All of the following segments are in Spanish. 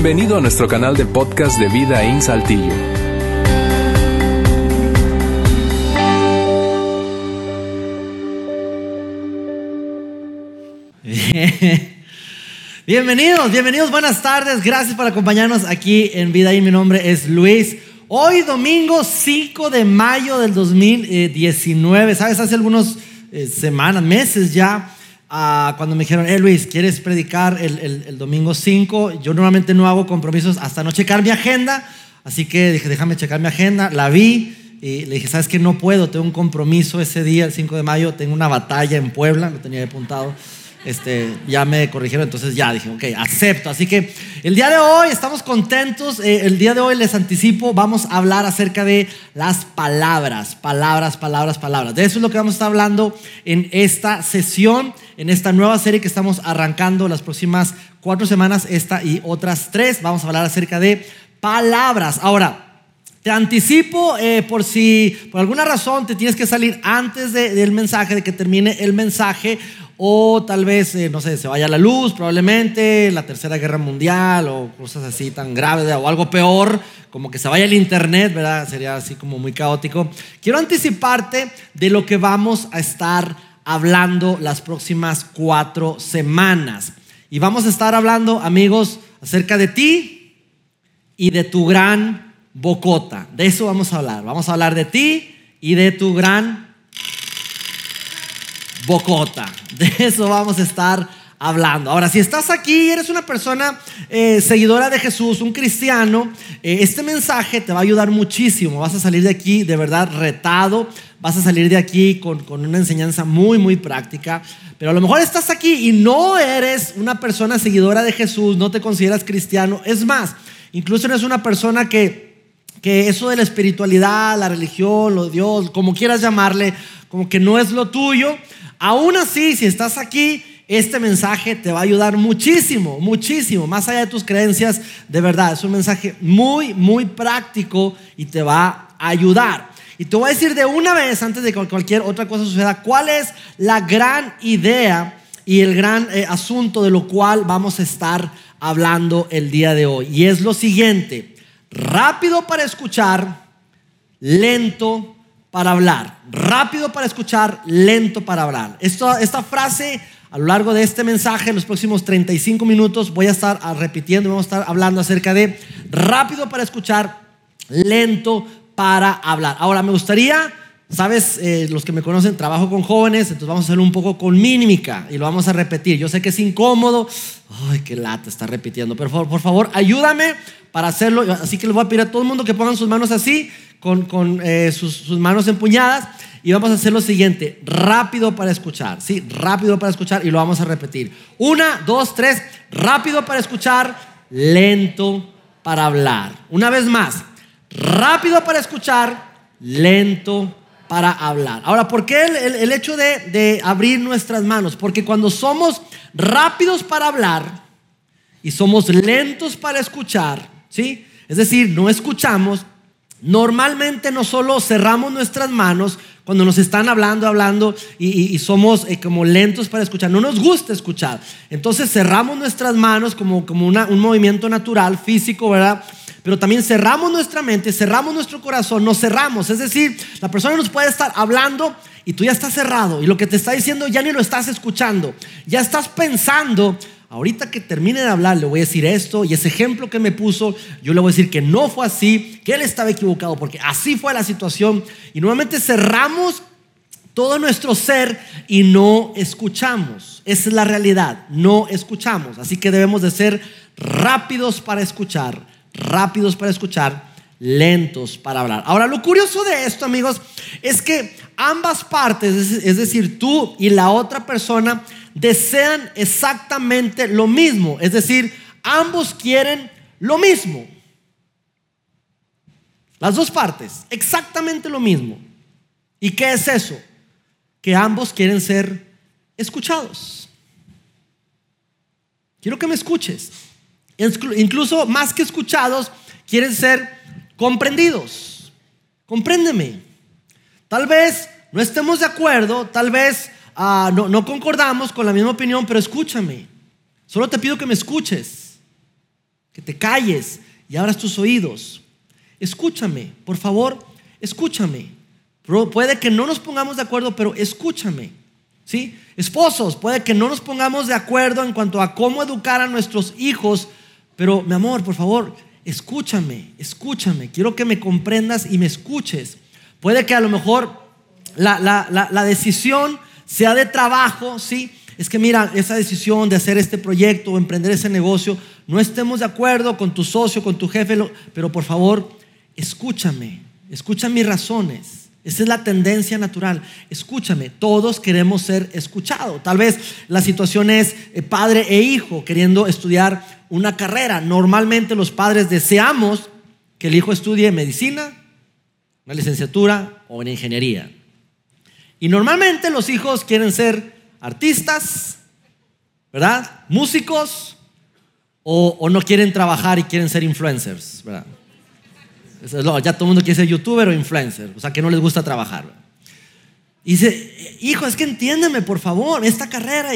Bienvenido a nuestro canal de podcast de Vida en Saltillo. Bienvenidos, bienvenidos, buenas tardes. Gracias por acompañarnos aquí en Vida y mi nombre es Luis. Hoy domingo 5 de mayo del 2019, ¿sabes? Hace algunas eh, semanas, meses ya, ah, cuando me dijeron, eh Luis, ¿quieres predicar el, el- el domingo 5? Yo normalmente no hago compromisos hasta no checar mi agenda, así que dije, déjame checar mi agenda, la vi y le dije, ¿sabes qué? No puedo, tengo un compromiso ese día, el 5 de mayo, tengo una batalla en Puebla, lo tenía apuntado. Este, ya me corrigieron, entonces ya dije, ok, acepto. Así que el día de hoy estamos contentos. eh, el día de hoy les anticipo, vamos a hablar acerca de las palabras, palabras, palabras, palabras. De eso es lo que vamos a estar hablando en esta sesión, en esta nueva serie que estamos arrancando las próximas cuatro semanas, esta y otras tres. Vamos a hablar acerca de palabras. Ahora, te anticipo eh, por si por alguna razón te tienes que salir antes de- del mensaje, de que termine el mensaje, o tal vez, eh, no sé, se vaya la luz, probablemente, la tercera guerra mundial, o cosas así tan graves, o algo peor, como que se vaya el internet, ¿verdad? Sería así como muy caótico. Quiero anticiparte de lo que vamos a estar hablando las próximas cuatro semanas. Y vamos a estar hablando, amigos, acerca de ti, y de tu gran bocota. De eso vamos a hablar. Vamos a hablar de ti y de tu gran bocota. De eso vamos a estar hablando. Ahora, si estás aquí y eres una persona eh, seguidora de Jesús, un cristiano, eh, este mensaje te va a ayudar muchísimo. Vas a salir de aquí de verdad retado. Vas a salir de aquí con, con una enseñanza muy, muy práctica. Pero a lo mejor estás aquí y no eres una persona seguidora de Jesús, no te consideras cristiano. Es más, incluso eres una persona que, que eso de la espiritualidad, la religión, lo Dios, como quieras llamarle, como que no es lo tuyo. Aún así, si estás aquí, este mensaje te va a ayudar muchísimo, muchísimo, más allá de tus creencias, de verdad, es un mensaje muy, muy práctico y te va a ayudar. Y te voy a decir de una vez, antes de que cualquier otra cosa suceda, cuál es la gran idea y el gran eh, asunto de lo cual vamos a estar hablando el día de hoy. Y es lo siguiente, rápido para escuchar, lento para hablar. Rápido para escuchar, lento para hablar. Esto, esta frase a lo largo de este mensaje, en los próximos 35 minutos, voy a estar ah, repitiendo, vamos a estar hablando acerca de rápido para escuchar, lento para hablar. Ahora, me gustaría, sabes, Eh, los que me conocen, trabajo con jóvenes, entonces vamos a hacerlo un poco con mímica y lo vamos a repetir. Yo sé que es incómodo, ay, qué lata, está repitiendo, pero por, por favor, ayúdame para hacerlo. Así que les voy a pedir a todo el mundo que pongan sus manos así, con, con, eh, sus, sus manos empuñadas. Y vamos a hacer lo siguiente, rápido para escuchar, ¿sí? Rápido para escuchar y lo vamos a repetir. Una, dos, tres, rápido para escuchar, lento para hablar. Una vez más, rápido para escuchar, lento para hablar. Ahora, ¿por qué el, hecho de, abrir nuestras manos? Porque cuando somos rápidos para hablar y somos lentos para escuchar, ¿sí? Es decir, no escuchamos, Normalmente no solo cerramos nuestras manos cuando nos están hablando, hablando y, somos eh, como lentos para escuchar. No nos gusta escuchar. Entonces cerramos nuestras manos como, como un movimiento natural, físico, ¿verdad? Pero también cerramos nuestra mente, cerramos nuestro corazón, nos cerramos. Es decir, la persona nos puede estar hablando y tú ya estás cerrado y lo que te está diciendo ya ni lo estás escuchando. Ya estás pensando Ahorita que termine de hablar, le voy a decir esto y ese ejemplo que me puso, yo le voy a decir que no fue así, que él estaba equivocado, porque así fue la situación. Y nuevamente cerramos todo nuestro ser y no escuchamos. Esa es la realidad, no escuchamos. Así que debemos de ser rápidos para escuchar, rápidos para escuchar, lentos para hablar. Ahora, lo curioso de esto, amigos, es que ambas partes, es- decir, tú y la otra persona, desean exactamente lo mismo. Es decir, ambos quieren lo mismo. Las dos partes, exactamente lo mismo. ¿Y qué es eso? Que ambos quieren ser escuchados. Quiero que me escuches. Inclu- Incluso más que escuchados, quieren ser comprendidos. Compréndeme. Tal vez no estemos de acuerdo, tal vez ah, no, no concordamos con la misma opinión, pero escúchame. Solo te pido que me escuches. Que te calles y abras tus oídos. Escúchame, por favor, escúchame. Puede que no nos pongamos de acuerdo, pero escúchame. ¿Sí? Esposos, puede que no nos pongamos de acuerdo en cuanto a cómo educar a nuestros hijos, pero mi amor, por favor, escúchame, escúchame. Quiero que me comprendas y me escuches. Puede que a lo mejor la, la decisión sea de trabajo, ¿sí? Es que mira, esa decisión de hacer este proyecto o emprender ese negocio, no estemos de acuerdo con tu socio, con tu jefe, pero por favor, escúchame, escucha mis razones. Esa es la tendencia natural. Escúchame, todos queremos ser escuchados. Tal vez la situación es eh, padre e hijo queriendo estudiar una carrera. Normalmente los padres deseamos que el hijo estudie medicina, una licenciatura o una ingeniería. Y normalmente los hijos quieren ser artistas, ¿verdad? Músicos o, no quieren trabajar y quieren ser influencers, ¿verdad? Ya todo el mundo quiere ser youtuber o influencer, o sea que no les gusta trabajar. Y dice, hijo, es que entiéndeme por favor, esta carrera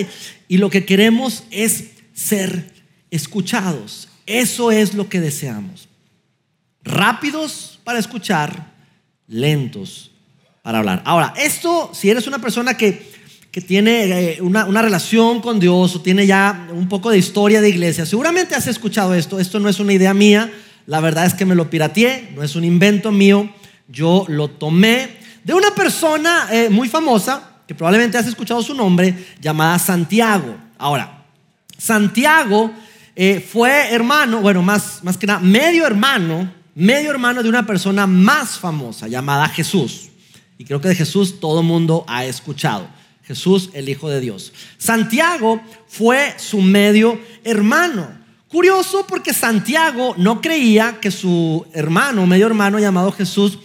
y lo que queremos es ser escuchados. Eso es lo que deseamos. Rápidos para escuchar, lentos para hablar. Ahora, esto, si eres una persona que, que tiene eh, una, una, relación con Dios o tiene ya un poco de historia de iglesia, seguramente has escuchado esto. Esto no es una idea mía, la verdad es que me lo pirateé, no es un invento mío. Yo lo tomé de una persona eh, muy famosa, que probablemente has escuchado su nombre, llamada Santiago. Ahora, Santiago eh, fue hermano, bueno, más, más que nada, medio hermano, medio hermano de una persona más famosa llamada Jesús. Y creo que de Jesús todo mundo ha escuchado. Jesús, el Hijo de Dios. Santiago fue su medio hermano. Curioso porque Santiago no creía que su hermano, medio hermano llamado Jesús,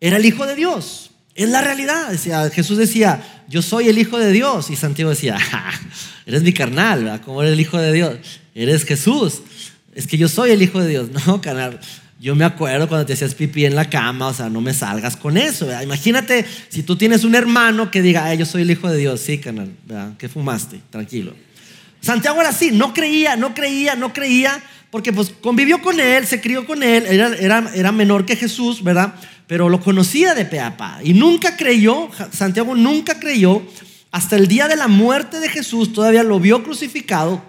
era el Hijo de Dios. Es la realidad. Jesús decía, yo soy el Hijo de Dios. Y Santiago decía, eres mi carnal, ¿cómo eres el Hijo de Dios? Eres Jesús. Es que yo soy el Hijo de Dios. No, carnal. Yo me acuerdo cuando te hacías pipí en la cama, o sea, no me salgas con eso. Imagínate si tú tienes un hermano que diga, yo soy el hijo de Dios, sí, canal, ¿verdad? ¿qué fumaste? Tranquilo. Santiago era así, no creía, no creía, no creía, porque pues convivió con él, se crió con él, era, era, era menor que Jesús, ¿verdad? Pero lo conocía de peapa y nunca creyó, Santiago nunca creyó, hasta el día de la muerte de Jesús, todavía lo vio crucificado,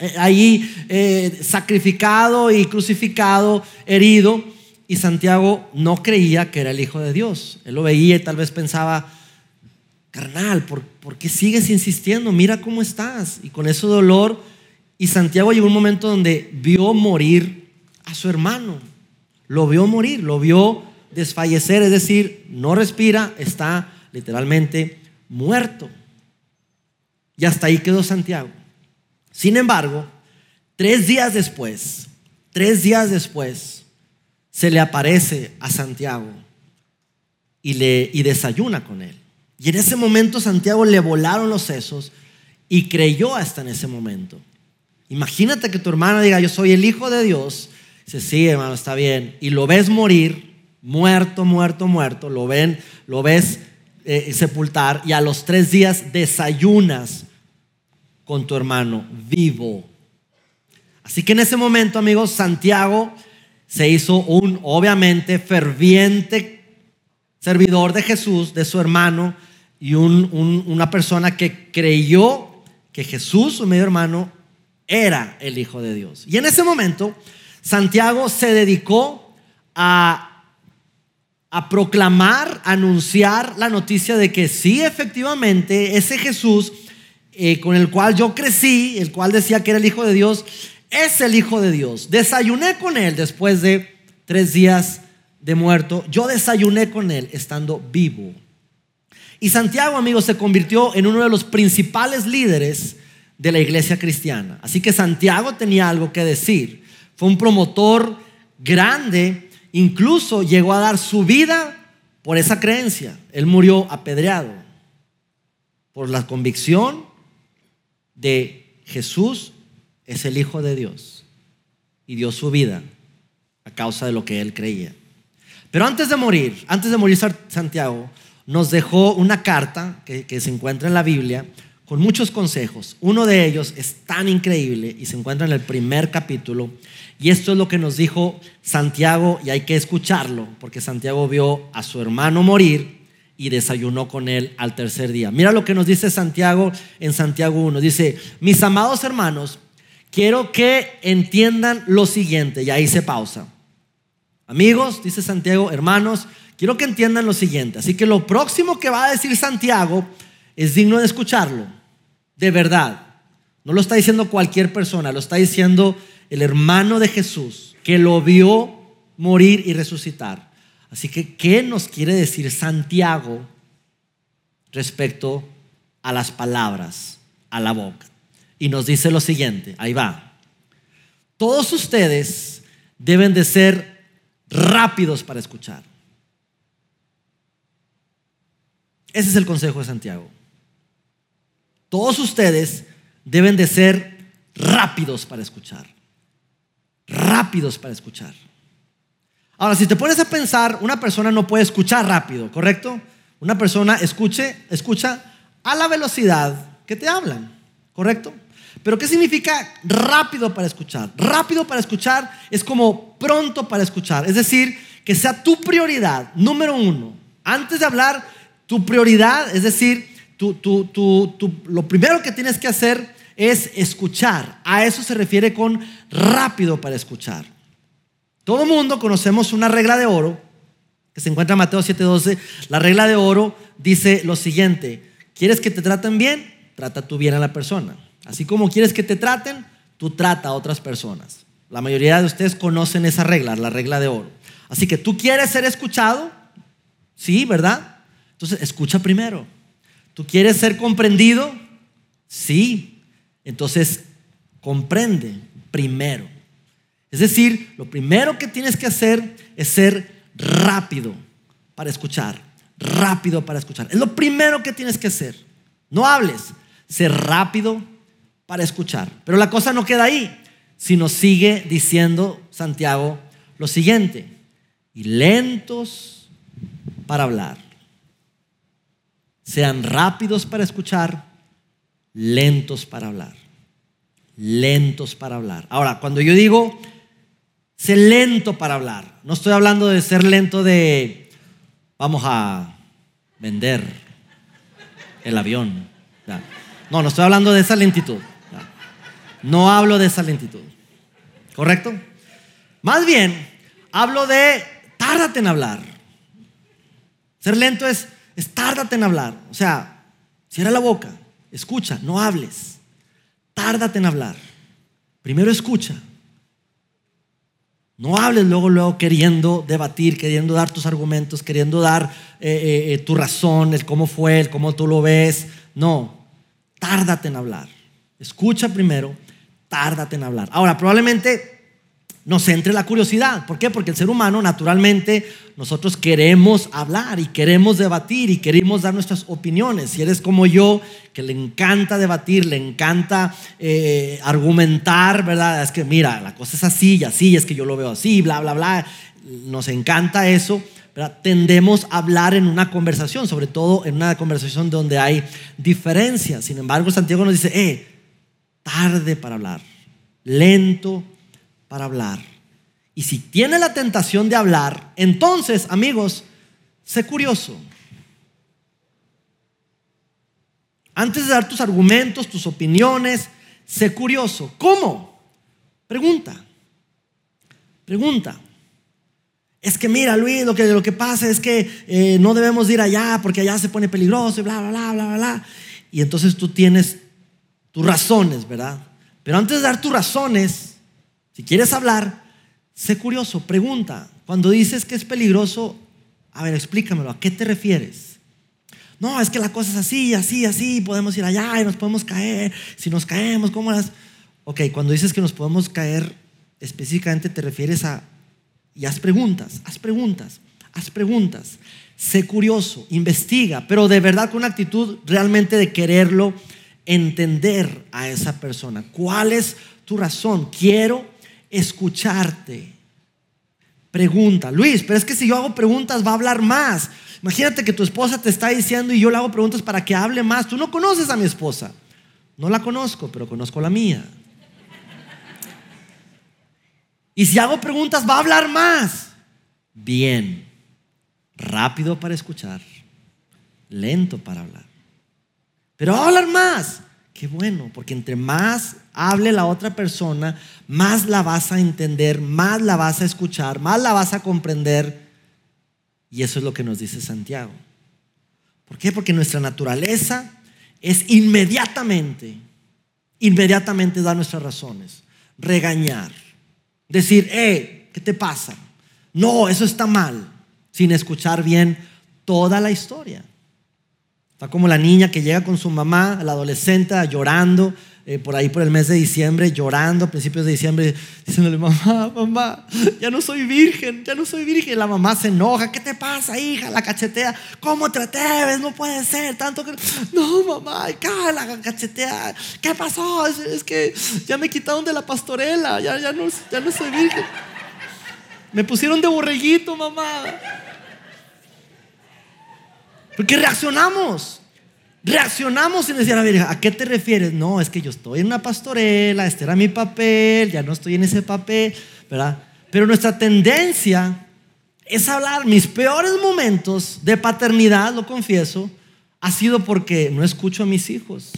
eh, ahí eh, sacrificado y crucificado, herido, y Santiago no creía que era el Hijo de Dios. Él lo veía y tal vez pensaba, carnal, ¿por, ¿por, qué sigues insistiendo? Mira cómo estás. Y con ese dolor, y Santiago llegó un momento donde vio morir a su hermano. Lo vio morir, lo vio desfallecer, es decir, no respira, está literalmente muerto. Y hasta ahí quedó Santiago. Sin embargo, tres días después, tres días después, se le aparece a Santiago y, le, y desayuna con él. Y en ese momento Santiago le volaron los sesos y creyó hasta en ese momento. Imagínate que tu hermano diga, yo soy el hijo de Dios. Dice, sí, hermano, está bien. Y lo ves morir, muerto, muerto, muerto. Lo, ven, lo ves eh, sepultar y a los tres días desayunas con tu hermano vivo. Así que en ese momento, amigos, Santiago se hizo un, obviamente, ferviente servidor de Jesús, de su hermano, y una persona que creyó que Jesús, su medio hermano, era el Hijo de Dios. Y en ese momento, Santiago se dedicó a, a proclamar, anunciar la noticia de que sí, efectivamente, ese Jesús eh, con el cual yo crecí, el cual decía que era el Hijo de Dios, es el Hijo de Dios. Desayuné con él después de tres días de muerto. Yo desayuné con él estando vivo. Y Santiago, amigos, se convirtió en uno de los principales líderes de la iglesia cristiana. Así que Santiago tenía algo que decir. Fue un promotor grande, incluso llegó a dar su vida por esa creencia. Él murió apedreado por la convicción de Jesús es el Hijo de Dios y dio su vida a causa de lo que él creía. Pero antes de morir, antes de morir Santiago, nos dejó una carta que, se encuentra en la Biblia con muchos consejos. Uno de ellos es tan increíble y se encuentra en el primer capítulo. Y esto es lo que nos dijo Santiago y hay que escucharlo, porque Santiago vio a su hermano morir y desayunó con él al tercer día. Mira lo que nos dice Santiago en Santiago 1. Dice, mis amados hermanos, quiero que entiendan lo siguiente. Y ahí se pausa. Amigos, dice Santiago, hermanos, quiero que entiendan lo siguiente. Así que lo próximo que va a decir Santiago es digno de escucharlo. De verdad. No lo está diciendo cualquier persona, lo está diciendo el hermano de Jesús que lo vio morir y resucitar. Así que, ¿qué nos quiere decir Santiago respecto a las palabras, a la boca? Y nos dice lo siguiente, ahí va. Todos ustedes deben de ser rápidos para escuchar. Ese es el consejo de Santiago. Todos ustedes deben de ser rápidos para escuchar. Rápidos para escuchar. Ahora, si te pones a pensar, una persona no puede escuchar rápido, ¿correcto? Una persona escuche, escucha a la velocidad que te hablan, ¿correcto? Pero ¿qué significa rápido para escuchar? Rápido para escuchar es como pronto para escuchar. Es decir, que sea tu prioridad, número uno. Antes de hablar, tu prioridad, es decir, lo primero que tienes que hacer es escuchar. A eso se refiere con rápido para escuchar. Todo mundo conocemos una regla de oro que se encuentra en Mateo 7:12. La regla de oro dice lo siguiente, ¿quieres que te traten bien? Trata tú bien a la persona. Así como quieres que te traten, tú trata a otras personas. La mayoría de ustedes conocen esa regla, la regla de oro. Así que tú quieres ser escuchado, sí, ¿verdad? Entonces escucha primero. ¿Tú quieres ser comprendido? Sí. Entonces comprende primero. Es decir, lo primero que tienes que hacer es ser rápido para escuchar. Rápido para escuchar. Es lo primero que tienes que hacer. No hables, ser rápido para escuchar. Pero la cosa no queda ahí, sino sigue diciendo Santiago lo siguiente. Y lentos para hablar. Sean rápidos para escuchar, lentos para hablar. Lentos para hablar. Ahora, cuando yo digo Sé lento para hablar. No estoy hablando de ser lento de vamos a vender el avión. No, no estoy hablando de esa lentitud. No hablo de esa lentitud. ¿Correcto? Más bien, hablo de tárdate en hablar. Ser lento es, es tárdate en hablar. O sea, cierra la boca, escucha, no hables. Tárdate en hablar. Primero escucha. No hables luego, luego queriendo debatir, queriendo dar tus argumentos, queriendo dar eh, eh, eh, tu razón, el cómo fue, el cómo tú lo ves. No, tárdate en hablar. Escucha primero, tárdate en hablar. Ahora, probablemente nos entre la curiosidad. ¿Por qué? Porque el ser humano, naturalmente, nosotros queremos hablar y queremos debatir y queremos dar nuestras opiniones. Si eres como yo, que le encanta debatir, le encanta eh, argumentar, ¿verdad? Es que mira, la cosa es así y así, es que yo lo veo así, bla, bla, bla. Nos encanta eso. ¿verdad? Tendemos a hablar en una conversación, sobre todo en una conversación donde hay diferencias. Sin embargo, Santiago nos dice, eh, tarde para hablar, lento para hablar. Y si tiene la tentación de hablar, entonces, amigos, sé curioso. Antes de dar tus argumentos, tus opiniones, sé curioso. ¿Cómo? Pregunta. Pregunta. Es que mira, Luis, lo que, lo que pasa es que eh, no debemos ir allá porque allá se pone peligroso y bla, bla, bla, bla, bla. Y entonces tú tienes tus razones, ¿verdad? Pero antes de dar tus razones, si quieres hablar, sé curioso, pregunta. Cuando dices que es peligroso, a ver, explícamelo, ¿a qué te refieres? No, es que la cosa es así, así, así, podemos ir allá y nos podemos caer. Si nos caemos, ¿cómo las? Ok, cuando dices que nos podemos caer, específicamente te refieres a. Y haz preguntas, haz preguntas, haz preguntas. Sé curioso, investiga, pero de verdad con una actitud realmente de quererlo entender a esa persona. ¿Cuál es tu razón? Quiero escucharte. pregunta. Luis, pero es que si yo hago preguntas va a hablar más. Imagínate que tu esposa te está diciendo y yo le hago preguntas para que hable más. Tú no conoces a mi esposa. No la conozco, pero conozco la mía. Y si hago preguntas va a hablar más. Bien. Rápido para escuchar. Lento para hablar. Pero va a hablar más. Qué bueno, porque entre más hable la otra persona, más la vas a entender, más la vas a escuchar, más la vas a comprender. Y eso es lo que nos dice Santiago. ¿Por qué? Porque nuestra naturaleza es inmediatamente, inmediatamente dar nuestras razones, regañar, decir, eh, ¿qué te pasa? No, eso está mal, sin escuchar bien toda la historia. Como la niña que llega con su mamá, la adolescente, llorando, eh, por ahí por el mes de diciembre, llorando a principios de diciembre, diciéndole, mamá, mamá, ya no soy virgen, ya no soy virgen. La mamá se enoja, ¿qué te pasa, hija? La cachetea, ¿cómo te atreves? No puede ser, tanto que... No, mamá, la cachetea, ¿qué pasó? Es, que ya me quitaron de la pastorela, ya, ya, no, ya no soy virgen. Me pusieron de borreguito, mamá. Porque reaccionamos. Reaccionamos sin decir a ver, ¿a qué te refieres? No, es que yo estoy en una pastorela, este era mi papel, ya no estoy en ese papel, ¿verdad? Pero nuestra tendencia es hablar, mis peores momentos de paternidad, lo confieso, ha sido porque no escucho a mis hijos.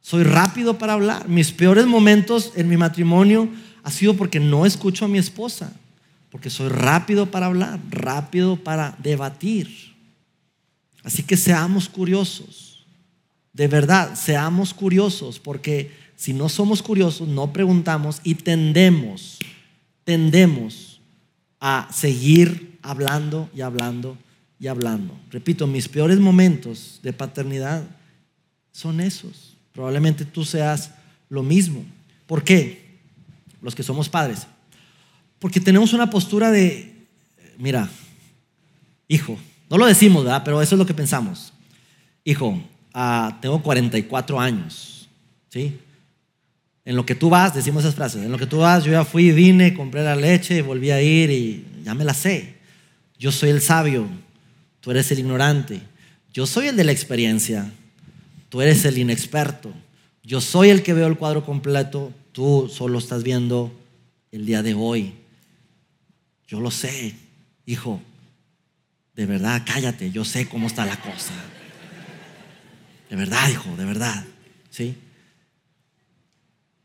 Soy rápido para hablar. Mis peores momentos en mi matrimonio ha sido porque no escucho a mi esposa, porque soy rápido para hablar, rápido para debatir. Así que seamos curiosos. De verdad, seamos curiosos, porque si no somos curiosos, no preguntamos y tendemos, tendemos a seguir hablando y hablando y hablando. Repito, mis peores momentos de paternidad son esos. Probablemente tú seas lo mismo. ¿Por qué? Los que somos padres. Porque tenemos una postura de, mira, hijo, no lo decimos, ¿verdad? Pero eso es lo que pensamos. Hijo, ah, tengo 44 años, ¿sí? En lo que tú vas, decimos esas frases, en lo que tú vas, yo ya fui, vine, compré la leche, volví a ir y ya me la sé. Yo soy el sabio, tú eres el ignorante. Yo soy el de la experiencia, tú eres el inexperto. Yo soy el que veo el cuadro completo, tú solo estás viendo el día de hoy. Yo lo sé, hijo, de verdad, cállate, yo sé cómo está la cosa. De verdad, hijo, de verdad. ¿Sí?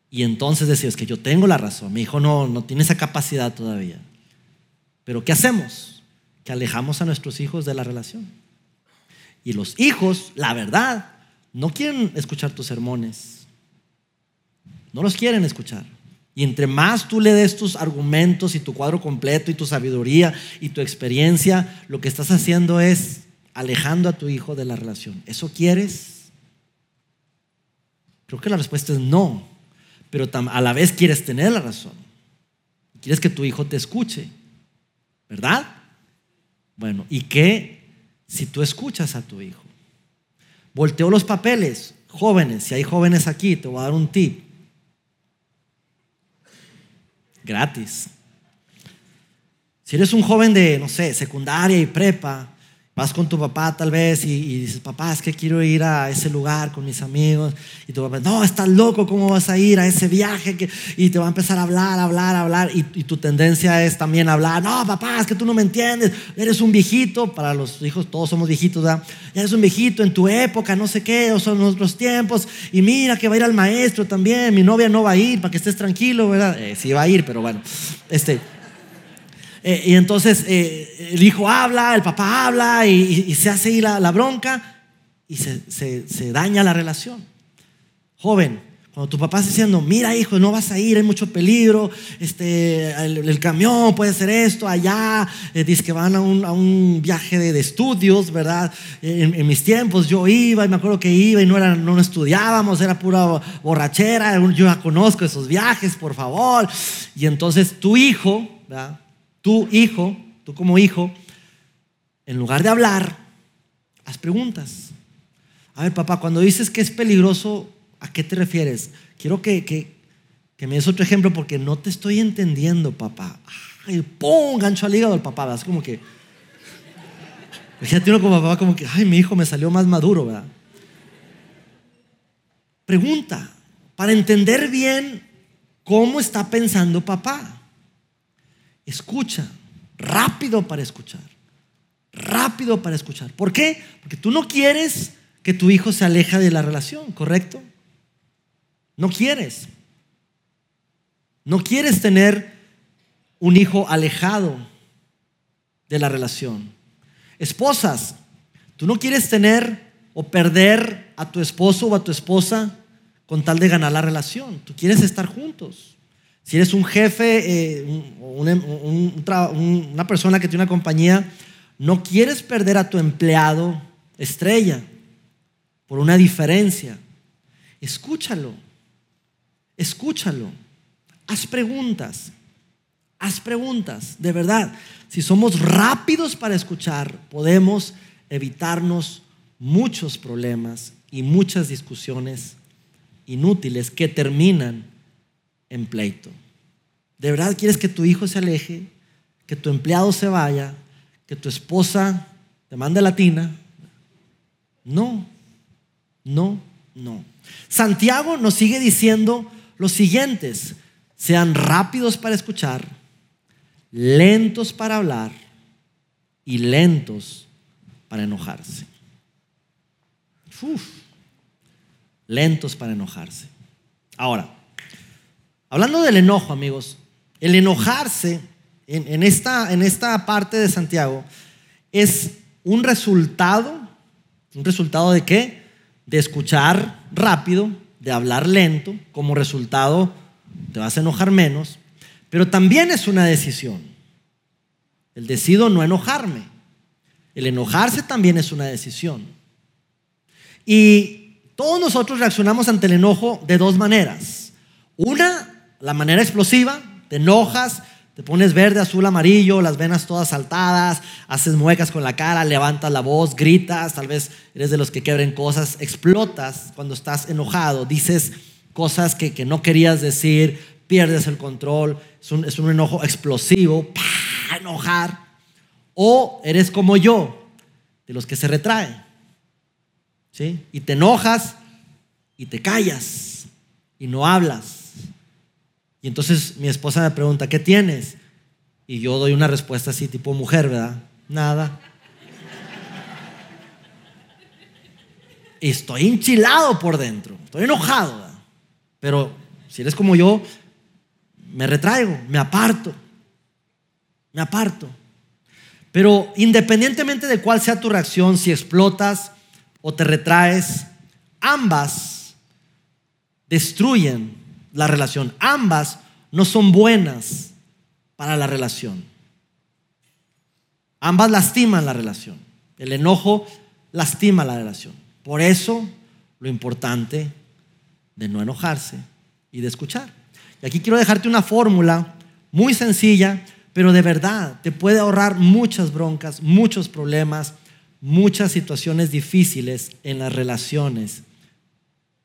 Y entonces decías que yo tengo la razón. Mi hijo no, no tiene esa capacidad todavía. Pero ¿qué hacemos? Que alejamos a nuestros hijos de la relación. Y los hijos, la verdad, no quieren escuchar tus sermones. No los quieren escuchar. Y entre más tú le des tus argumentos y tu cuadro completo y tu sabiduría y tu experiencia, lo que estás haciendo es alejando a tu hijo de la relación. ¿Eso quieres? Creo que la respuesta es no, pero a la vez quieres tener la razón. Quieres que tu hijo te escuche, ¿verdad? Bueno, ¿y qué si tú escuchas a tu hijo? Volteo los papeles, jóvenes, si hay jóvenes aquí, te voy a dar un tip gratis. Si eres un joven de, no sé, secundaria y prepa, vas con tu papá tal vez y, dices, papá, es que quiero ir a ese lugar con mis amigos. Y tu papá, no, estás loco, ¿cómo vas a ir a ese viaje? Y te va a empezar a hablar, hablar, hablar. Y, tu tendencia es también hablar, no, papá, es que tú no me entiendes. Eres un viejito, para los hijos todos somos viejitos, ¿verdad? Eres un viejito en tu época, no sé qué, o son nuestros tiempos. Y mira que va a ir al maestro también, mi novia no va a ir, para que estés tranquilo, ¿verdad? Eh, sí va a ir, pero bueno, este... Eh, y entonces eh, el hijo habla, el papá habla y, se hace ahí la, bronca y se, daña la relación. Joven, cuando tu papá está diciendo, mira hijo, no vas a ir, hay mucho peligro, este, el, camión puede ser esto, allá, eh, dice que van a un, viaje de, estudios, ¿verdad? En, mis tiempos yo iba y me acuerdo que iba y no, era, no estudiábamos, era pura borrachera, yo ya conozco esos viajes, por favor. Y entonces tu hijo, ¿verdad? Tú hijo, tú como hijo, en lugar de hablar, haz preguntas. A ver, papá, cuando dices que es peligroso, ¿a qué te refieres? Quiero que, que me des otro ejemplo porque no te estoy entendiendo, papá. Ay, pum, gancho al hígado al papá, ¿verdad? Es como que... Fíjate uno como papá, como que, ay, mi hijo me salió más maduro, ¿verdad? Pregunta, para entender bien cómo está pensando papá. Escucha, rápido para escuchar. Rápido para escuchar. ¿Por qué? Porque tú no quieres que tu hijo se aleje de la relación, ¿correcto? No quieres. No quieres tener un hijo alejado de la relación. Esposas, tú no quieres tener o perder a tu esposo o a tu esposa con tal de ganar la relación. Tú quieres estar juntos. Si eres un jefe, eh, una persona que tiene una compañía, no quieres perder a tu empleado estrella por una diferencia. Escúchalo, escúchalo. Haz preguntas, haz preguntas, de verdad. Si somos rápidos para escuchar, podemos evitarnos muchos problemas y muchas discusiones inútiles que terminan en pleito. ¿De verdad quieres que tu hijo se aleje, que tu empleado se vaya, que tu esposa te mande latina? No, no, no. Santiago nos sigue diciendo los siguientes. Sean rápidos para escuchar, lentos para hablar y lentos para enojarse. lentos para enojarse. Ahora, hablando del enojo, amigos, el enojarse en, esta, en esta parte de Santiago es un resultado, un resultado de qué? De escuchar rápido, de hablar lento, como resultado te vas a enojar menos, pero también es una decisión. El decido no enojarme. El enojarse también es una decisión. Y todos nosotros reaccionamos ante el enojo de dos maneras. Una, la manera explosiva, te enojas, te pones verde, azul, amarillo, las venas todas saltadas, haces muecas con la cara, levantas la voz, gritas, tal vez eres de los que quebren cosas, explotas cuando estás enojado, dices cosas que, no querías decir, pierdes el control, es un, enojo explosivo, ¡pah! enojar. O eres como yo, de los que se retraen. ¿sí? Y te enojas y te callas y no hablas. Y entonces mi esposa me pregunta, ¿qué tienes? Y yo doy una respuesta así, tipo mujer, ¿verdad? Nada. Y estoy enchilado por dentro, estoy enojado. Pero si eres como yo, me retraigo, me aparto, me aparto. Pero independientemente de cuál sea tu reacción, si explotas o te retraes, ambas destruyen la relación. Ambas no son buenas para la relación. Ambas lastiman la relación. El enojo lastima la relación. Por eso lo importante de no enojarse y de escuchar. Y aquí quiero dejarte una fórmula muy sencilla, pero de verdad te puede ahorrar muchas broncas, muchos problemas, muchas situaciones difíciles en las relaciones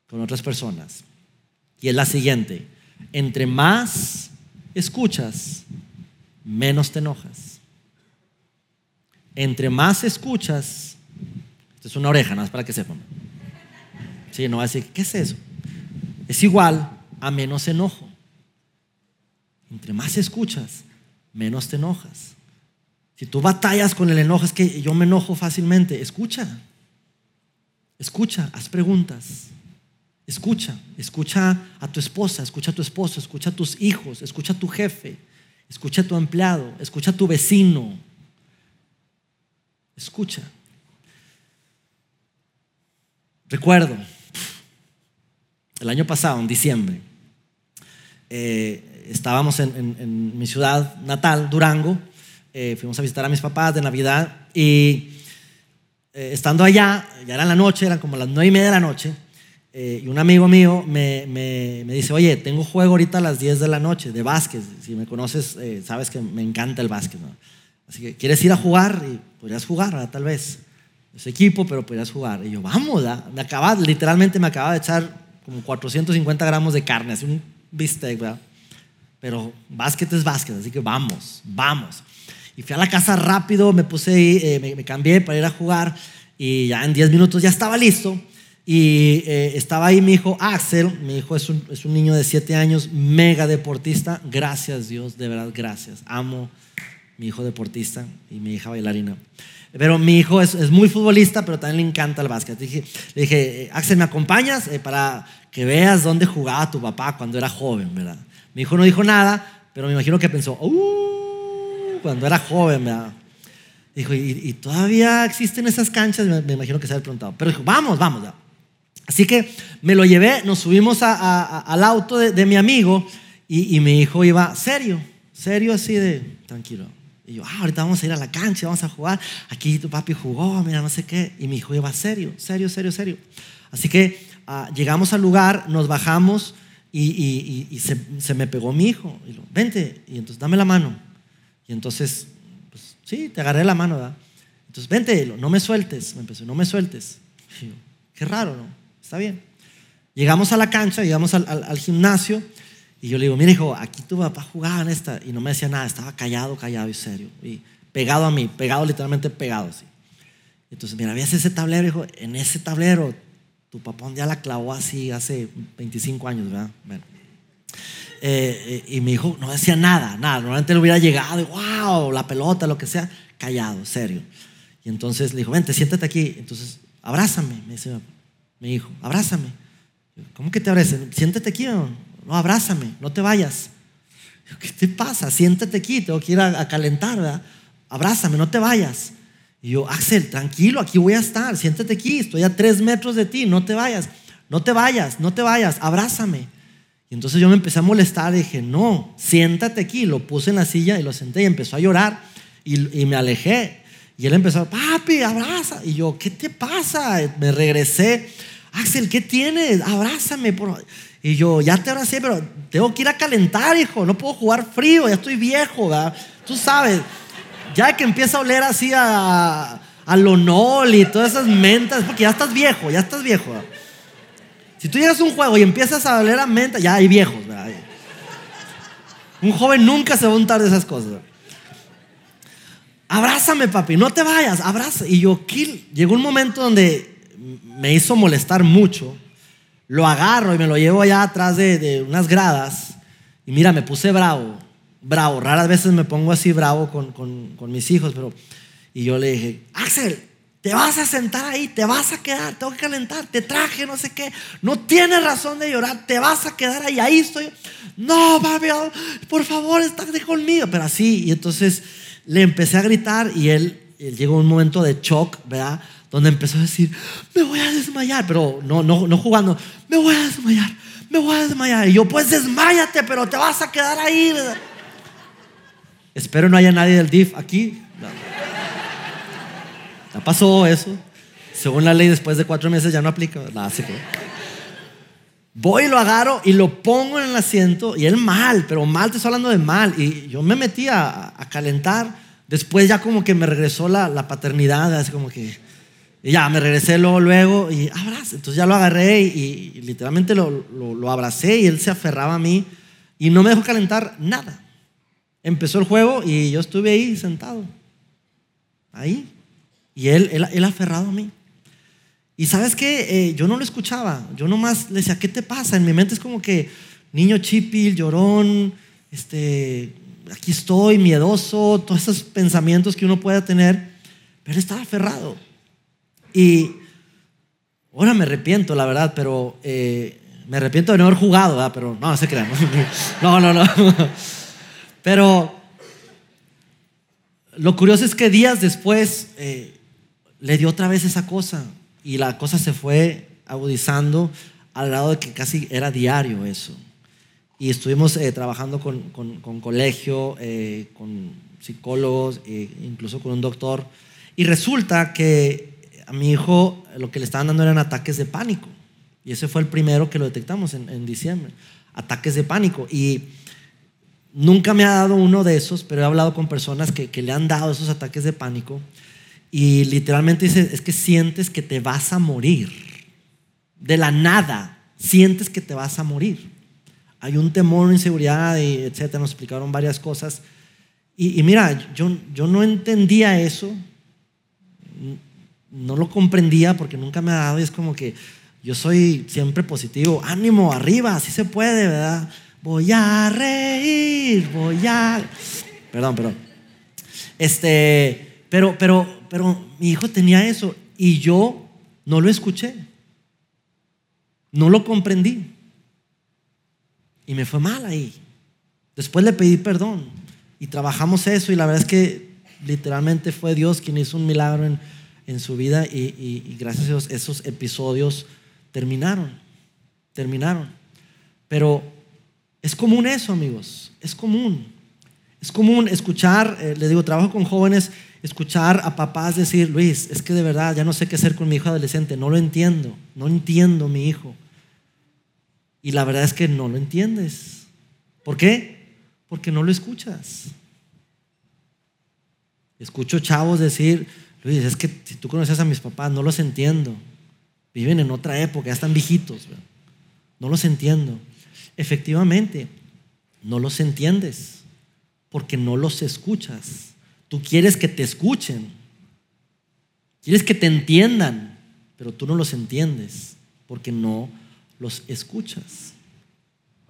con otras personas. Y es la siguiente, entre más escuchas, menos te enojas. Entre más escuchas, esto es una oreja, nada más para que sepan. Sí, no va a decir, ¿qué es eso? es igual a menos enojo. Entre más escuchas, menos te enojas. Si tú batallas con el enojo, es que yo me enojo fácilmente. Escucha. Escucha, haz preguntas. Escucha, escucha a tu esposa, escucha a tu esposo, escucha a tus hijos, escucha a tu jefe, escucha a tu empleado, escucha a tu vecino. Escucha. Recuerdo, el año pasado, en diciembre, eh, estábamos en, mi ciudad natal, Durango, eh, fuimos a visitar a mis papás de Navidad y eh, estando allá, ya era la noche, eran como las nueve y media de la noche, y un amigo mío me, me, dice, oye, tengo juego ahorita a las 10 de la noche de básquet, si me conoces, sabes que me encanta el básquet, Así que, ¿quieres ir a jugar? Y podrías jugar, tal vez. ese equipo, pero podrías jugar. Y yo, vamos, me acaba, literalmente me acaba de echar como 450 gramos de carne, así un bistec, ¿verdad? Pero básquet es básquet, así que vamos, vamos. Y fui a la casa rápido, me puse ahí, eh, me, me cambié para ir a jugar y ya en 10 minutos ya estaba listo. Y eh, estaba ahí mi hijo Axel, mi hijo es un, es un niño de 7 años, mega deportista. Gracias Dios, de verdad, gracias. Amo mi hijo deportista y mi hija bailarina. Pero mi hijo es, es muy futbolista, pero también le encanta el básquet. Dije, le dije, Axel, ¿me acompañas eh, para que veas dónde jugaba tu papá cuando era joven, verdad? Mi hijo no dijo nada, pero me imagino que pensó, uh, cuando era joven, ¿verdad? Dijo, ¿y, todavía existen esas canchas? Me, me, imagino que se había preguntado. Pero dijo, vamos, vamos. ¿verdad? Así que me lo llevé, nos subimos al auto de, de mi amigo y, y, mi hijo iba serio, serio así de tranquilo. Y yo, ah, ahorita vamos a ir a la cancha, vamos a jugar. Aquí tu papi jugó, mira, no sé qué. Y mi hijo iba serio, serio, serio, serio. Así que uh, llegamos al lugar, nos bajamos y, se, me pegó mi hijo. Y lo, vente, y entonces dame la mano. Y entonces, pues sí, te agarré la mano, ¿verdad? Entonces, vente, no me sueltes. Me empezó, no me sueltes. Y yo, qué raro, ¿no? Está bien. Llegamos a la cancha, llegamos al, al, al, gimnasio y yo le digo, mira hijo, aquí tu papá jugaba en esta. Y no me decía nada, estaba callado, callado y serio. Y pegado a mí, pegado literalmente pegado así. Entonces, mira, ¿ves ese tablero, hijo? En ese tablero, tu papá un día la clavó así hace 25 años, ¿verdad? Bueno. Eh, y mi hijo no decía nada, nada. Normalmente le hubiera llegado y, wow, la pelota, lo que sea, callado, serio. Y entonces le dijo, vente, siéntate aquí. Entonces, abrázame, me dice mi hijo, abrázame. ¿Cómo que te abrace? Siéntate aquí. No, no abrázame, no te vayas. ¿Qué te pasa? Siéntate aquí, tengo que ir a, a calentar, ¿verdad? Abrázame, no te vayas. Y yo, Axel, tranquilo, aquí voy a estar, siéntate aquí, estoy a tres metros de ti, no te vayas, no te vayas, no te vayas, abrázame. Y entonces yo me empecé a molestar, dije, no, siéntate aquí, lo puse en la silla y lo senté y empezó a llorar y, y me alejé. Y él empezó, papi, abraza. Y yo, ¿qué te pasa? Me regresé Axel, ¿qué tienes? Abrázame. Y yo, ya te abracé, pero tengo que ir a calentar, hijo. No puedo jugar frío, ya estoy viejo, ¿verdad? Tú sabes, ya que empieza a oler así a, a lonol y todas esas mentas, porque ya estás viejo, ya estás viejo. Si tú llegas a un juego y empiezas a oler a menta, ya hay viejos, ¿verdad? Un joven nunca se va a untar de esas cosas. ¿verdad? Abrázame, papi, no te vayas, abraza. Y yo, Kill, llegó un momento donde me hizo molestar mucho, lo agarro y me lo llevo allá atrás de, unas gradas. Y mira, me puse bravo, bravo. Raras veces me pongo así bravo con, con, con, mis hijos, pero. Y yo le dije, Axel, te vas a sentar ahí, te vas a quedar, tengo que calentar, te traje, no sé qué. No tienes razón de llorar, te vas a quedar ahí, ahí estoy. No, papi, por favor, estate conmigo. Pero así, y entonces le empecé a gritar y él, él llegó un momento de shock, ¿verdad? Donde empezó a decir, me voy a desmayar, pero no, no, no jugando, me voy a desmayar, me voy a desmayar. Y yo, pues desmayate, pero te vas a quedar ahí. Espero no haya nadie del DIF aquí. Ya pasó eso. Según la ley, después de cuatro meses ya no aplica. Nada, así que... Voy y lo agarro y lo pongo en el asiento y él mal, pero mal, te estoy hablando de mal. Y yo me metí a, a calentar. Después ya como que me regresó la, la paternidad, así como que y ya me regresé luego, luego y abrazo. Entonces ya lo agarré y, literalmente lo, lo, abracé y él se aferraba a mí y no me dejó calentar nada. Empezó el juego y yo estuve ahí sentado. Ahí. Y él, él, él aferrado a mí. Y sabes qué, eh, yo no lo escuchaba. Yo nomás le decía, ¿qué te pasa? En mi mente es como que niño chipil, llorón, este, aquí estoy, miedoso, todos esos pensamientos que uno pueda tener. Pero él estaba aferrado. Y ahora me arrepiento, la verdad, pero eh, me arrepiento de no haber jugado, ¿verdad? pero no, se crean. No, no, no. Pero lo curioso es que días después eh, le dio otra vez esa cosa y la cosa se fue agudizando al grado de que casi era diario eso. Y estuvimos eh, trabajando con, con, con colegio, eh, con psicólogos, e incluso con un doctor. Y resulta que a mi hijo lo que le estaban dando eran ataques de pánico. Y ese fue el primero que lo detectamos en, en diciembre. Ataques de pánico. Y nunca me ha dado uno de esos, pero he hablado con personas que, que le han dado esos ataques de pánico. Y literalmente dice, es que sientes que te vas a morir. De la nada, sientes que te vas a morir. hay un temor, inseguridad, y etcétera. Nos explicaron varias cosas. Y, mira, yo, yo no entendía eso, no lo comprendía porque nunca me ha dado y es como que yo soy siempre positivo, ánimo, arriba, así se puede, ¿verdad? Voy a reír, voy a... Perdón, perdón. Este, pero, pero, pero mi hijo tenía eso y yo no lo escuché, no lo comprendí y me fue mal ahí. Después le pedí perdón y trabajamos eso y la verdad es que literalmente fue Dios quien hizo un milagro en, en su vida y, gracias a Dios esos episodios terminaron, terminaron. Pero es común eso, amigos, es común. Es común escuchar, eh, le digo, trabajo con jóvenes, escuchar a papás decir, Luis, es que de verdad ya no sé qué hacer con mi hijo adolescente, no lo entiendo, no entiendo mi hijo. Y la verdad es que no lo entiendes. ¿Por qué? Porque no lo escuchas. Escucho chavos decir, Luis, es que si tú conoces a mis papás, no los entiendo. Viven en otra época, ya están viejitos. No los entiendo. Efectivamente, no los entiendes porque no los escuchas. Tú quieres que te escuchen. Quieres que te entiendan, pero tú no los entiendes porque no los escuchas.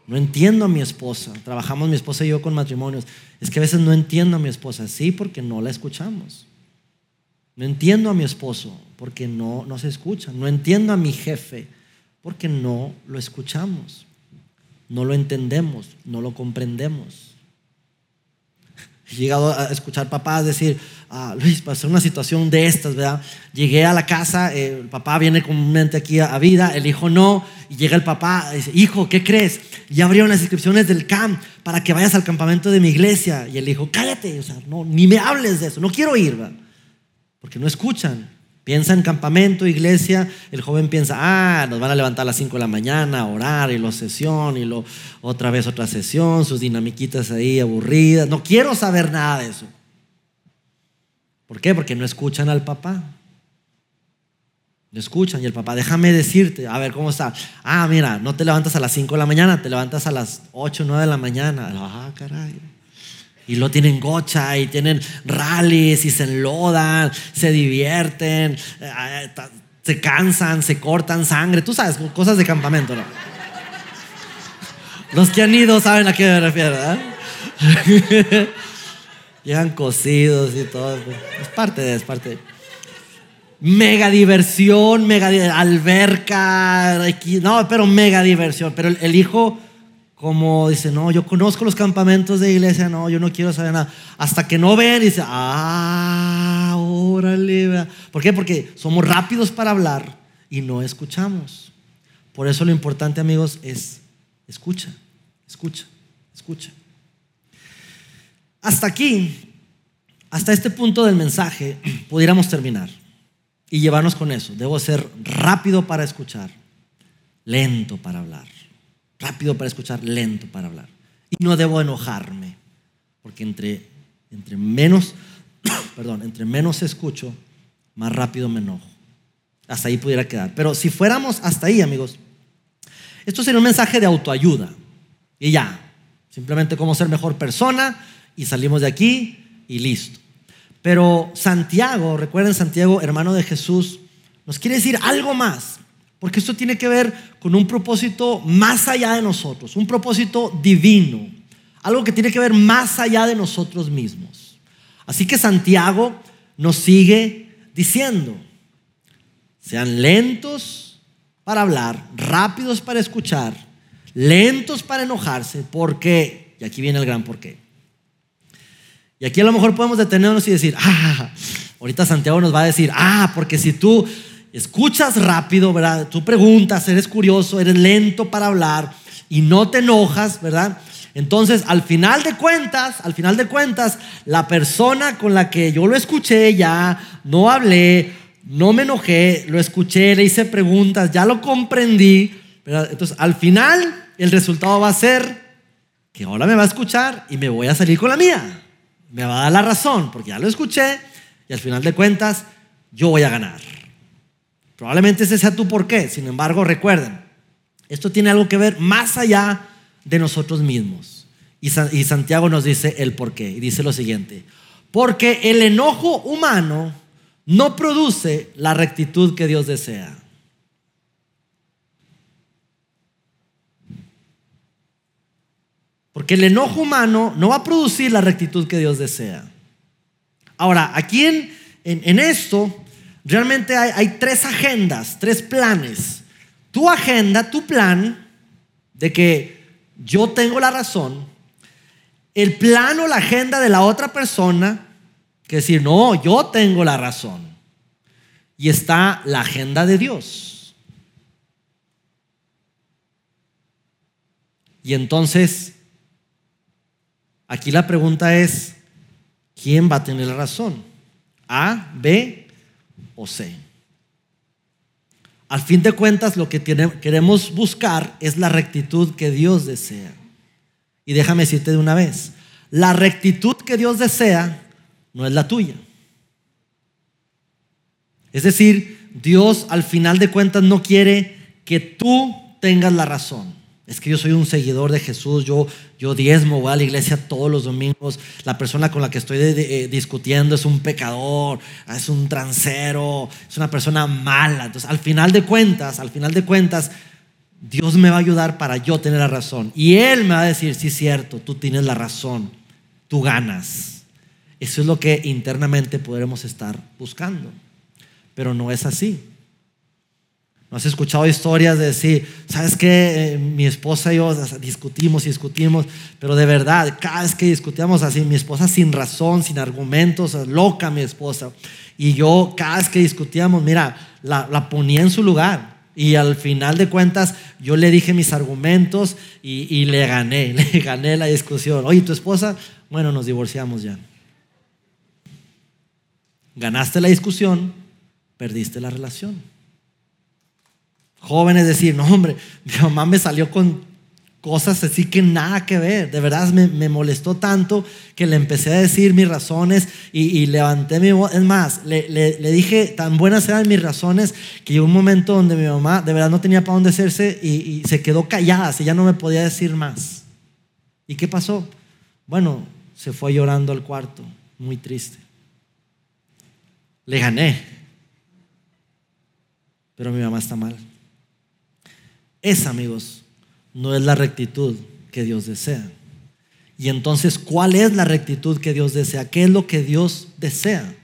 No entiendo a mi esposa. Trabajamos mi esposa y yo con matrimonios. Es que a veces no entiendo a mi esposa. Sí, porque no la escuchamos. No entiendo a mi esposo porque no nos escucha. No entiendo a mi jefe porque no lo escuchamos. No lo entendemos, no lo comprendemos. He llegado a escuchar papás decir, ah, Luis, pasó una situación de estas, ¿verdad? Llegué a la casa, eh, el papá viene comúnmente aquí a, vida, el hijo no, y llega el papá, dice, hijo, ¿qué crees? Ya abrieron las inscripciones del camp para que vayas al campamento de mi iglesia. Y el hijo, cállate, o sea, no, ni me hables de eso, no quiero ir, ¿verdad? Porque no escuchan. Piensa en campamento, iglesia, el joven piensa, ah, nos van a levantar a las 5 de la mañana a orar y lo sesión y lo otra vez otra sesión, sus dinamiquitas ahí aburridas. No quiero saber nada de eso. ¿Por qué? Porque no escuchan al papá. No escuchan y el papá, déjame decirte, a ver cómo está. Ah, mira, no te levantas a las 5 de la mañana, te levantas a las 8 o 9 de la mañana. Ah, caray. Y lo tienen gocha y tienen rallies y se enlodan, se divierten, eh, se cansan, se cortan sangre. Tú sabes, cosas de campamento, ¿no? Los que han ido saben a qué me refiero, ¿verdad? Llegan cocidos y todo. Es parte de, es parte de. Mega diversión, mega alberca, no, pero mega diversión. Pero el hijo como dice, no, yo conozco los campamentos de iglesia, no, yo no quiero saber nada. Hasta que no ven dice, ah, órale. ¿Por qué? Porque somos rápidos para hablar y no escuchamos. Por eso lo importante, amigos, es escucha, escucha, escucha. Hasta aquí, hasta este punto del mensaje, pudiéramos terminar y llevarnos con eso. Debo ser rápido para escuchar, lento para hablar rápido para escuchar, lento para hablar. Y no debo enojarme, porque entre, menos, perdón, entre menos escucho, más rápido me enojo. Hasta ahí pudiera quedar. Pero si fuéramos hasta ahí, amigos, esto sería un mensaje de autoayuda. Y ya, simplemente cómo ser mejor persona y salimos de aquí y listo. Pero Santiago, recuerden Santiago, hermano de Jesús, nos quiere decir algo más. Porque esto tiene que ver con un propósito más allá de nosotros, un propósito divino, algo que tiene que ver más allá de nosotros mismos. Así que Santiago nos sigue diciendo, sean lentos para hablar, rápidos para escuchar, lentos para enojarse, porque, y aquí viene el gran porqué. Y aquí a lo mejor podemos detenernos y decir, ah, ahorita Santiago nos va a decir, ah, porque si tú escuchas rápido, ¿verdad? Tú preguntas, eres curioso, eres lento para hablar y no te enojas, ¿verdad? Entonces, al final de cuentas, al final de cuentas, la persona con la que yo lo escuché ya, no hablé, no me enojé, lo escuché, le hice preguntas, ya lo comprendí, ¿verdad? Entonces, al final, el resultado va a ser que ahora me va a escuchar y me voy a salir con la mía. Me va a dar la razón, porque ya lo escuché y al final de cuentas, yo voy a ganar. Probablemente ese sea tu porqué. Sin embargo, recuerden, esto tiene algo que ver más allá de nosotros mismos. Y, Santiago nos dice el por qué. Y dice lo siguiente. Porque el enojo humano no produce la rectitud que Dios desea. Porque el enojo humano no va a producir la rectitud que Dios desea. Ahora, aquí en, en, esto, realmente hay, tres agendas, tres planes. Tu agenda, tu plan de que yo tengo la razón, el plan o la agenda de la otra persona, que decir, no, yo tengo la razón. Y está la agenda de Dios. Y entonces, aquí la pregunta es, ¿quién va a tener la razón? ¿A, B Al fin de cuentas, lo que queremos buscar es la rectitud que Dios desea. Y déjame decirte de una vez, la rectitud que Dios desea no es la tuya. Es decir, Dios al final de cuentas no quiere que tú tengas la razón. Es que yo soy un seguidor de Jesús, yo, yo diezmo, voy a la iglesia todos los domingos, la persona con la que estoy eh, discutiendo es un pecador, es un transero, es una persona mala. Entonces, al final de cuentas, al final de cuentas, Dios me va a ayudar para yo tener la razón. Y Él me va a decir, sí, cierto, tú tienes la razón, tú ganas. Eso es lo que internamente podremos estar buscando. Pero no es así. ¿No has escuchado historias de decir, sabes que eh, mi esposa y yo discutimos y discutimos, pero de verdad, cada vez que discutíamos así, mi esposa sin razón, sin argumentos, loca mi esposa. Y yo, cada vez que discutíamos, mira, la, ponía en su lugar. Y al final de cuentas, yo le dije mis argumentos y, y le gané, le gané la discusión. Oye, tu esposa, bueno, nos divorciamos ya. Ganaste la discusión, perdiste la relación. Jóvenes decir, no hombre, mi mamá me salió con cosas así que nada que ver. De verdad me, molestó tanto que le empecé a decir mis razones y, levanté mi voz. Es más, le, dije tan buenas eran mis razones que llegó un momento donde mi mamá de verdad no tenía para dónde hacerse y, y se quedó callada, así ya no me podía decir más. ¿Y qué pasó? Bueno, se fue llorando al cuarto, muy triste. Le gané. Pero mi mamá está mal. Esa, amigos, no es la rectitud que Dios desea. Y entonces, ¿cuál es la rectitud que Dios desea? ¿Qué es lo que Dios desea?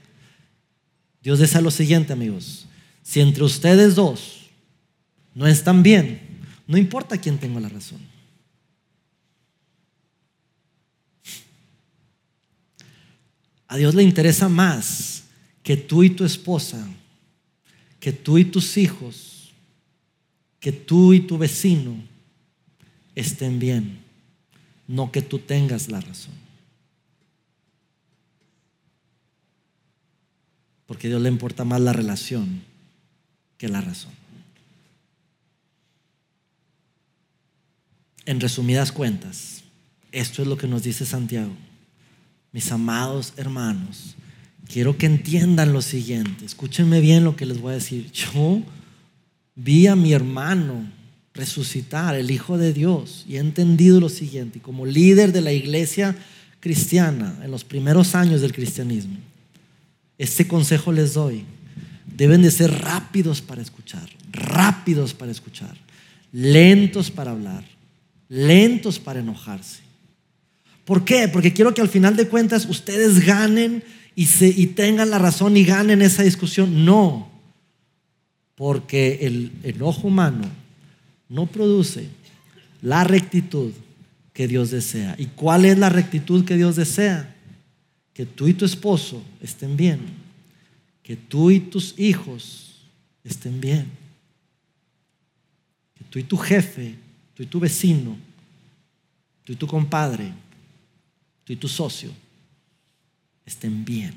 Dios desea lo siguiente, amigos. Si entre ustedes dos no están bien, no importa quién tenga la razón. A Dios le interesa más que tú y tu esposa, que tú y tus hijos, que tú y tu vecino estén bien, no que tú tengas la razón. Porque a Dios le importa más la relación que la razón. En resumidas cuentas, esto es lo que nos dice Santiago. Mis amados hermanos, quiero que entiendan lo siguiente. Escúchenme bien lo que les voy a decir. Yo vi a mi hermano resucitar, el Hijo de Dios, y he entendido lo siguiente. Y como líder de la iglesia cristiana en los primeros años del cristianismo, este consejo les doy. Deben de ser rápidos para escuchar, rápidos para escuchar, lentos para hablar, lentos para enojarse. ¿Por qué? Porque quiero que al final de cuentas ustedes ganen y, tengan la razón y ganen esa discusión. No, porque el enojo humano no produce la rectitud que Dios desea. ¿Y cuál es la rectitud que Dios desea? Que tú y tu esposo estén bien, que tú y tus hijos estén bien, que tú y tu jefe, tú y tu vecino, tú y tu compadre, tú y tu socio estén bien.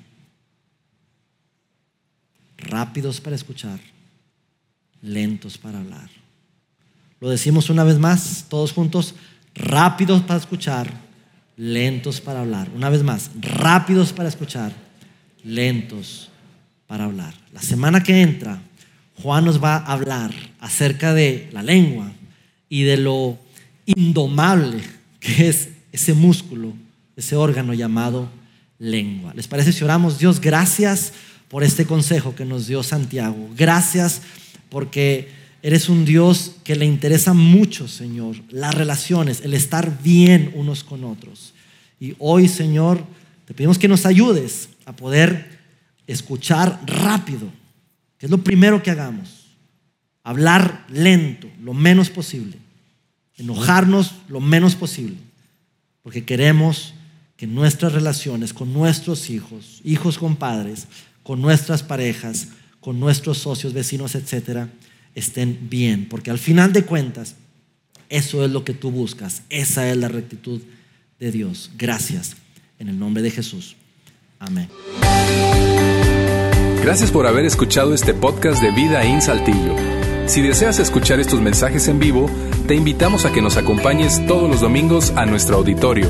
Rápidos para escuchar, lentos para hablar. Lo decimos una vez más, todos juntos, rápidos para escuchar, lentos para hablar. Una vez más, rápidos para escuchar, lentos para hablar. La semana que entra, Juan nos va a hablar acerca de la lengua y de lo indomable que es ese músculo, ese órgano llamado lengua. ¿Les parece si oramos? Dios, gracias por este consejo que nos dio Santiago. Gracias porque eres un Dios que le interesa mucho, Señor, las relaciones, el estar bien unos con otros. Y hoy, Señor, te pedimos que nos ayudes a poder escuchar rápido, que es lo primero que hagamos. Hablar lento, lo menos posible. Enojarnos lo menos posible. Porque queremos que nuestras relaciones con nuestros hijos, hijos con padres, con nuestras parejas, con nuestros socios, vecinos, etcétera, estén bien. Porque al final de cuentas, eso es lo que tú buscas. Esa es la rectitud de Dios. Gracias. En el nombre de Jesús. Amén. Gracias por haber escuchado este podcast de Vida en Saltillo. Si deseas escuchar estos mensajes en vivo, te invitamos a que nos acompañes todos los domingos a nuestro auditorio.